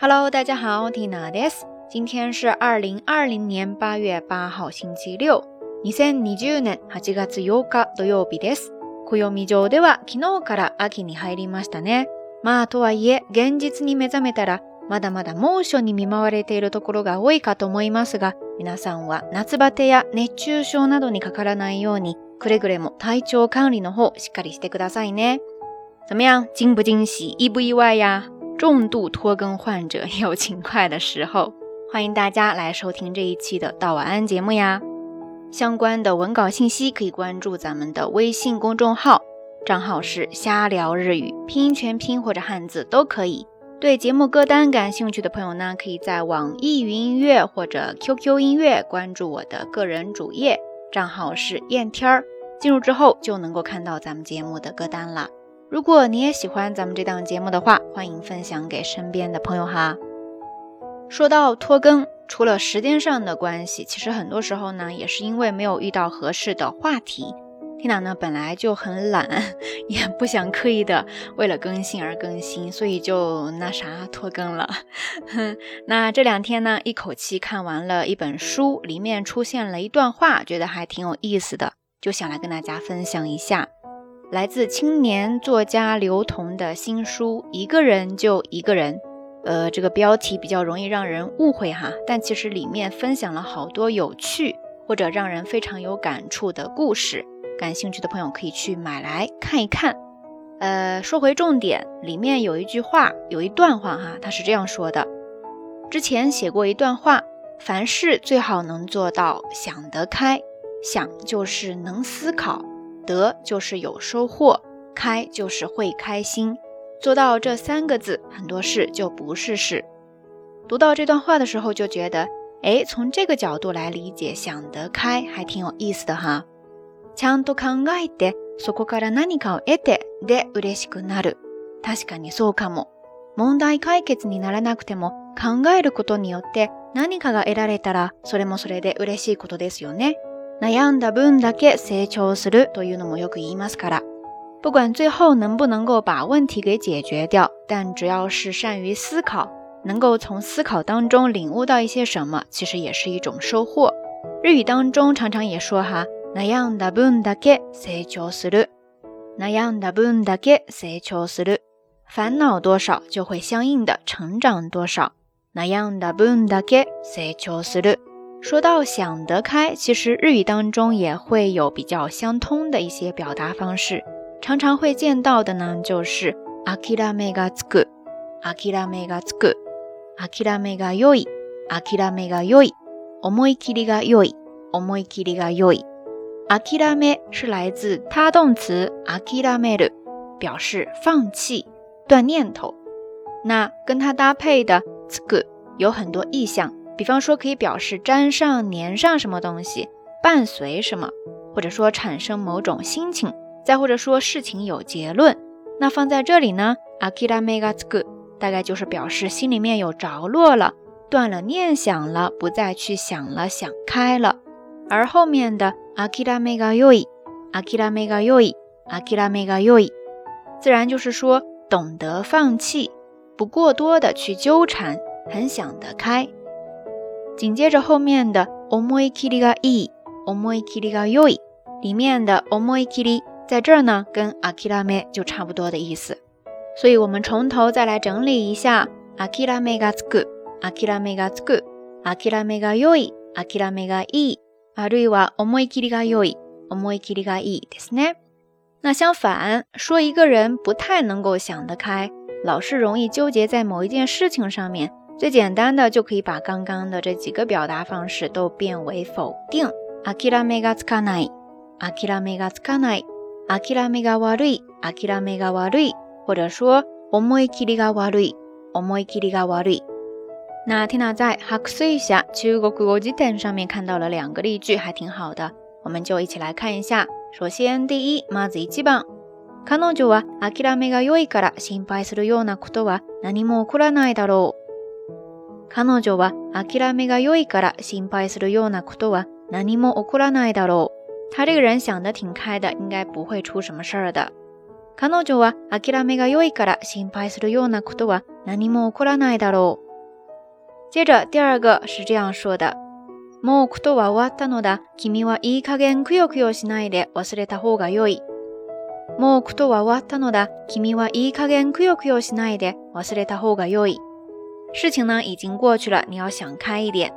Hello，大家好，Tina です。今天是二零二零年八月八号星期六、2020年8月8日土曜日です。暦上では昨日から秋に入りましたね。まあとはいえ、現実に目覚めたらまだまだ猛暑に見舞われているところが多いかと思いますが、皆さんは夏バテや熱中症などにかからないように、くれぐれも体調管理の方しっかりしてくださいね。怎么样？惊不惊喜？意不意外呀？重度拖更患者有勤快的时候，欢迎大家来收听这一期的《到晚安》节目呀。相关的文稿信息可以关注咱们的微信公众号，账号是“瞎聊日语”，拼音全拼或者汉字都可以。对节目歌单感兴趣的朋友呢，可以在网易云音乐或者 QQ 音乐关注我的个人主页，账号是“燕天儿”，进入之后就能够看到咱们节目的歌单了。如果你也喜欢咱们这档节目的话，欢迎分享给身边的朋友哈。说到拖更，除了时间上的关系，其实很多时候呢，也是因为没有遇到合适的话题。天哪，呢本来就很懒，也不想刻意的为了更新而更新，所以就那啥拖更了。那这两天呢，一口气看完了一本书，里面出现了一段话，觉得还挺有意思的，就想来跟大家分享一下。来自青年作家刘同的新书《一个人就一个人》，呃，这个标题比较容易让人误会哈，但其实里面分享了好多有趣或者让人非常有感触的故事。感兴趣的朋友可以去买来看一看。呃，说回重点，里面有一句话，有一段话哈，他是这样说的：之前写过一段话，凡事最好能做到想得开，想就是能思考。得就是有收获，开就是会开心，做到这三个字，很多事就不是事。读到这段话的时候，就觉得，哎，从这个角度来理解，想得开还挺有意思的哈。確かにそうかも。問題解決にならなくても、考えることによって何かが得られたら、それもそれで嬉しいことですよね。不管最后能不能够把问题给解决掉，但只要是善于思考，能够从思考当中领悟到一些什么，其实也是一种收获。日语当中常常也说哈，悩んだ分だけ成長する，悩んだ分だけ成長する，烦恼多少就会相应的成长多少，悩んだ分だけ成長する。说到想得开，其实日语当中也会有比较相通的一些表达方式，常常会见到的呢，就是あきらめがつく、あきらめがつく、あきらめがよい、あきらめがよい、思い切りがよい、思い切りがよい。あきらめ是来自他动词あきらめる，表示放弃、断念头。那跟它搭配的つく有很多意象。比方说，可以表示粘上、粘上什么东西，伴随什么，或者说产生某种心情，再或者说事情有结论。那放在这里呢，akira megasu 大概就是表示心里面有着落了，断了念想了，不再去想了，想开了。而后面的 akira megayoi，akira megayoi，akira megayoi，自然就是说懂得放弃，不过多的去纠缠，很想得开。紧接着后面的 omoi kiriga i omoi kiriga yoi 里面的 omoi k i r i 在这儿呢，跟 akira me 就差不多的意思。所以，我们从头再来整理一下 akira megasu akira megasu akira megayoi akira megai aruwa omoi kiriga yoi omoi kiriga i 的呢。那相反说，一个人不太能够想得开，老是容易纠结在某一件事情上面。最简单的就可以把刚刚的这几个表达方式都变为否定。あきらめがつかない、あきらめがつかない、あきらめが悪い、あきらめが悪い，或者说思い切りが悪い、思い切りが悪い。那天我在ハクスイ下ちゅうごく上面看到了两个例句，还挺好的，我们就一起来看一下。首先，第一マジ基榜。彼女はあめが良いから、心配するようなことは何も起こらないだろう。彼女は諦めが良いから心配するようなことは何も起こらないだろう。他这个人想得挺开的，应该不会出什么事儿的。彼女は諦めが良いから心配するようなことは何も起こらないだろう。接着第二个是这样说的：もうことは終わったのだ。君はいい加減くよくよしないで忘れた方が良い。もうことは終わったのだ。君はいい加減くよくよしないで忘れた方が良い。事情呢已经过去了，你要想开一点。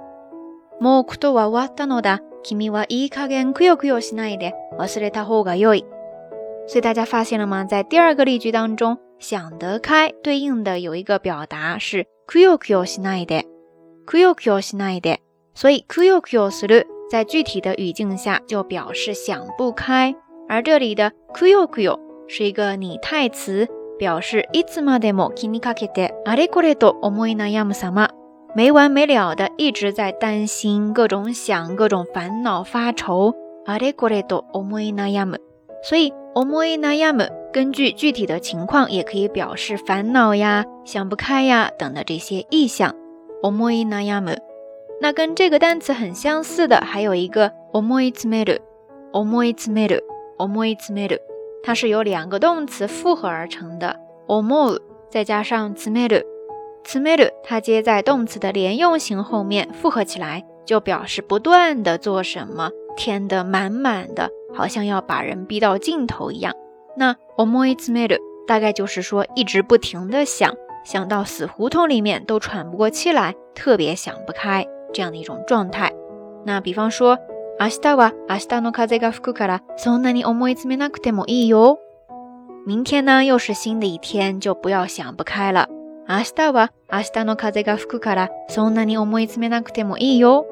所以大家发现了吗？在第二个例句当中，想得开对应的有一个表达是 ku y o s h n a i de，ku y o s h n a d 所以 ku y o s r u 在具体的语境下就表示想不开，而这里的 ku y o k 是一个拟态词。表示いつまでも気にかけて、あれこれと思い悩む様。没完没了的，一直在担心、各种想、各种烦恼、发愁。あれこれと思い悩む。所以、思い悩む，根据具体的情况，也可以表示烦恼呀、想不开呀等的这些意象。思い悩む。那跟这个单词很相似的，还有一个思いつめる、思いつめる、思いつめる。它是由两个动词复合而成的，omu 再加上 t to m e r u o m e r u 它接在动词的连用型后面，复合起来就表示不断的做什么，填得满满的，好像要把人逼到尽头一样。那 omu z m e r u 大概就是说一直不停的想，想到死胡同里面都喘不过气来，特别想不开这样的一种状态。那比方说。明日は明日の風が吹くから、そんなに思い詰めなくてもいいよ。明天呢，又是新的一天，就不要想不开了。明日は明日の風が吹くから、そんなに思い詰めなくてもいいよ。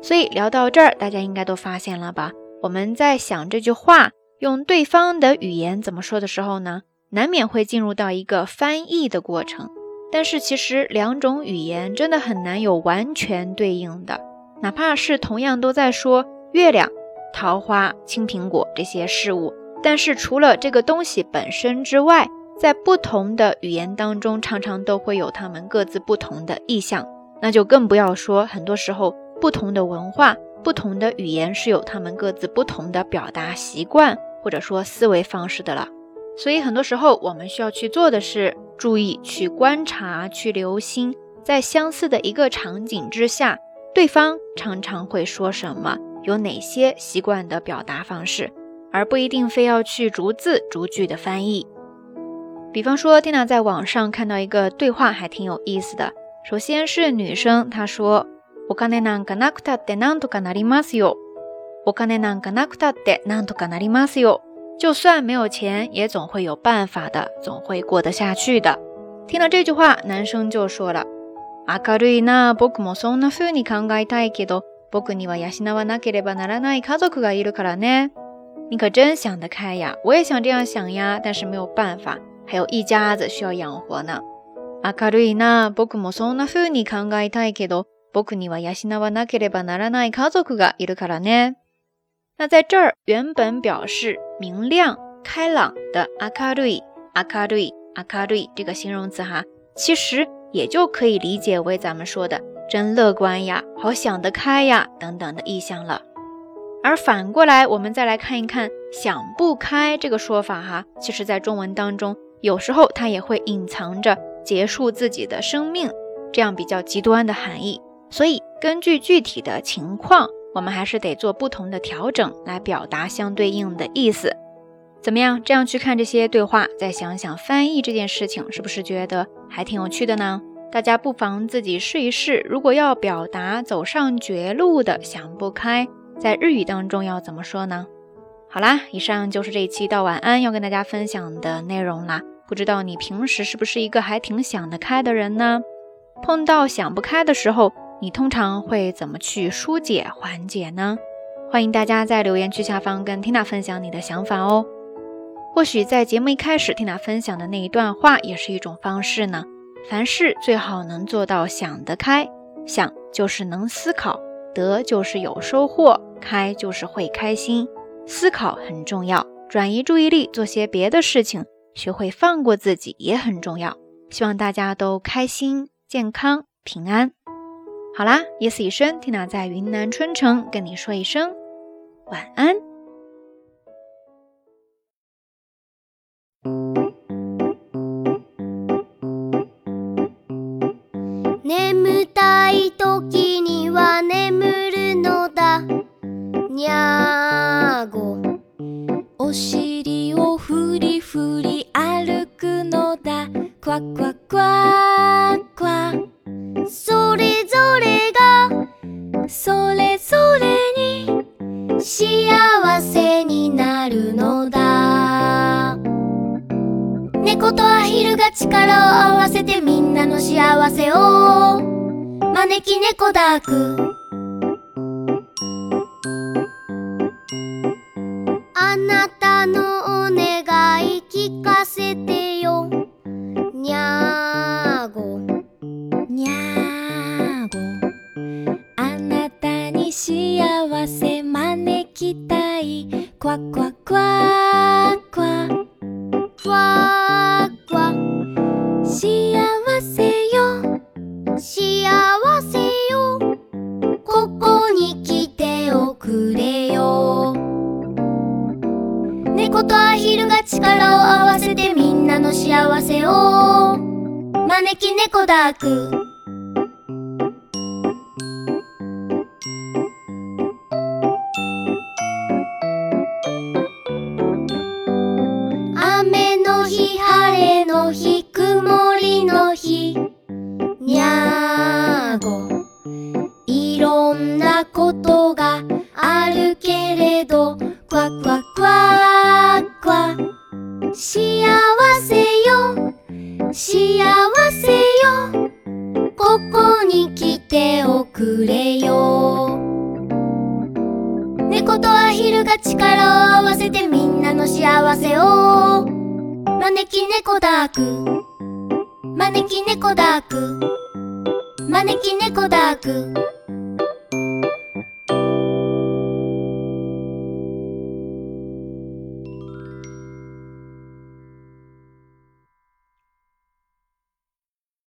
所以聊到这儿，大家应该都发现了吧？我们在想这句话用对方的语言怎么说的时候呢，难免会进入到一个翻译的过程。但是其实两种语言真的很难有完全对应的，哪怕是同样都在说。月亮、桃花、青苹果这些事物，但是除了这个东西本身之外，在不同的语言当中，常常都会有它们各自不同的意象。那就更不要说，很多时候不同的文化、不同的语言是有它们各自不同的表达习惯，或者说思维方式的了。所以，很多时候我们需要去做的是注意去观察、去留心，在相似的一个场景之下，对方常常会说什么。有哪些习惯的表达方式，而不一定非要去逐字逐句的翻译。比方说，蒂娜在网上看到一个对话，还挺有意思的。首先是女生，她说：“我刚才那格那格就算没有钱，也总会有办法的，总会过得下去的。”听了这句话，男生就说了：“そんなに考えたいけど。”僕には養わなければならない家族がいるからね。你可真想得开呀！我也想这样想呀，但是没有办法。还有一家活呢。明るいな。僕もそんな風に考えたいけど，僕には養わなければならない家族がいるからね。那在这儿，原本表示明亮、开朗的“明るい”、“明るい”、“明るい”这个形容词哈，其实也就可以理解为咱们说的。真乐观呀，好想得开呀，等等的意象了。而反过来，我们再来看一看“想不开”这个说法哈，其实在中文当中，有时候它也会隐藏着结束自己的生命这样比较极端的含义。所以，根据具体的情况，我们还是得做不同的调整来表达相对应的意思。怎么样？这样去看这些对话，再想想翻译这件事情，是不是觉得还挺有趣的呢？大家不妨自己试一试，如果要表达走上绝路的想不开，在日语当中要怎么说呢？好啦，以上就是这一期道晚安要跟大家分享的内容啦。不知道你平时是不是一个还挺想得开的人呢？碰到想不开的时候，你通常会怎么去疏解缓解呢？欢迎大家在留言区下方跟 Tina 分享你的想法哦。或许在节目一开始 Tina 分享的那一段话也是一种方式呢。凡事最好能做到想得开，想就是能思考，得就是有收获，开就是会开心。思考很重要，转移注意力做些别的事情，学会放过自己也很重要。希望大家都开心、健康、平安。好啦，夜色已深缇娜在云南春城跟你说一声晚安。眠たい時には眠るのだにゃーごお尻をふりふり歩くのだクワクワクワクワそれぞれがそれぞれに幸せ力を合わせてみんなの幸せを招き猫ダークめよう猫とアヒルが力を合わせてみんなの幸せを招き猫ダークルが力を合わせてみんなの幸せを招き猫ダーク招き猫ダーク招き猫ダーク